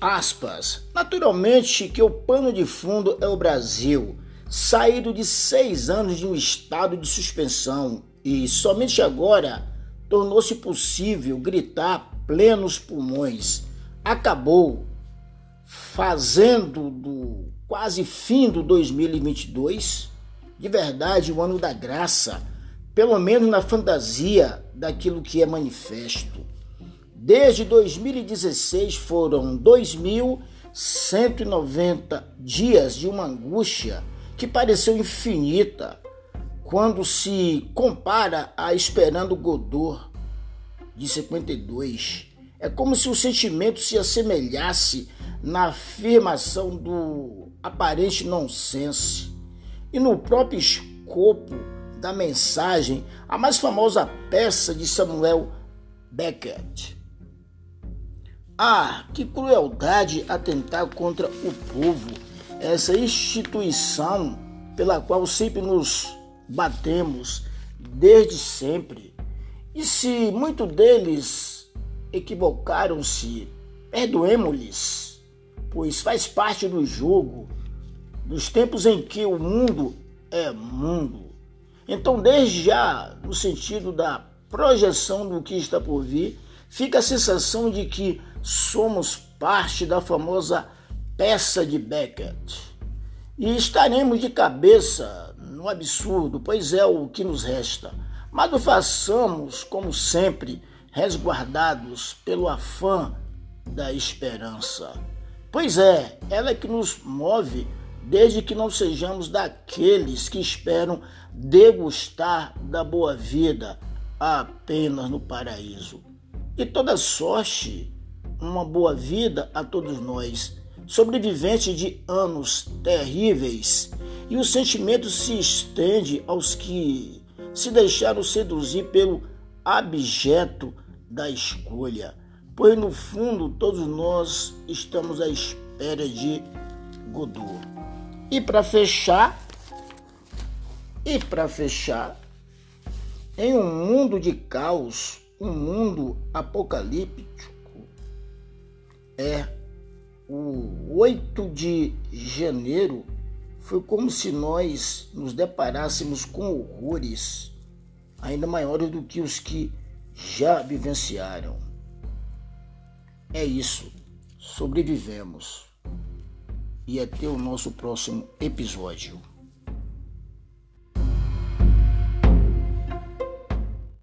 aspas. Naturalmente que o pano de fundo é o Brasil, saído de seis anos de um estado de suspensão e somente agora tornou-se possível gritar plenos pulmões. Acabou, fazendo do quase fim do 2022 de verdade o ano da graça, pelo menos na fantasia daquilo que é manifesto. Desde 2016 foram 2.190 dias de uma angústia que pareceu infinita quando se compara a Esperando Godot de 52. É como se o sentimento se assemelhasse na afirmação do aparente nonsense e no próprio escopo da mensagem, a mais famosa peça de Samuel Beckett. Ah, que crueldade atentar contra o povo, essa instituição pela qual sempre nos batemos desde sempre. E se muitos deles equivocaram-se, perdoemos-lhes, pois faz parte do jogo, dos tempos em que o mundo é mundo. Então, desde já, no sentido da projeção do que está por vir, fica a sensação de que somos parte da famosa peça de Beckett. E estaremos de cabeça no absurdo, pois é o que nos resta. Mas o façamos, como sempre, resguardados pelo afã da esperança. Pois é, ela é que nos move desde que não sejamos daqueles que esperam degustar da boa vida apenas no paraíso. E toda sorte, uma boa vida a todos nós, sobreviventes de anos terríveis, e o sentimento se estende aos que se deixaram seduzir pelo abjeto da escolha, pois no fundo todos nós estamos à espera de Godot. E para fechar, e para fechar, em um mundo de caos, um mundo apocalíptico é o 8 de janeiro foi como se nós nos deparássemos com horrores ainda maiores do que os que já vivenciaram. É isso. Sobrevivemos. E até o nosso próximo episódio.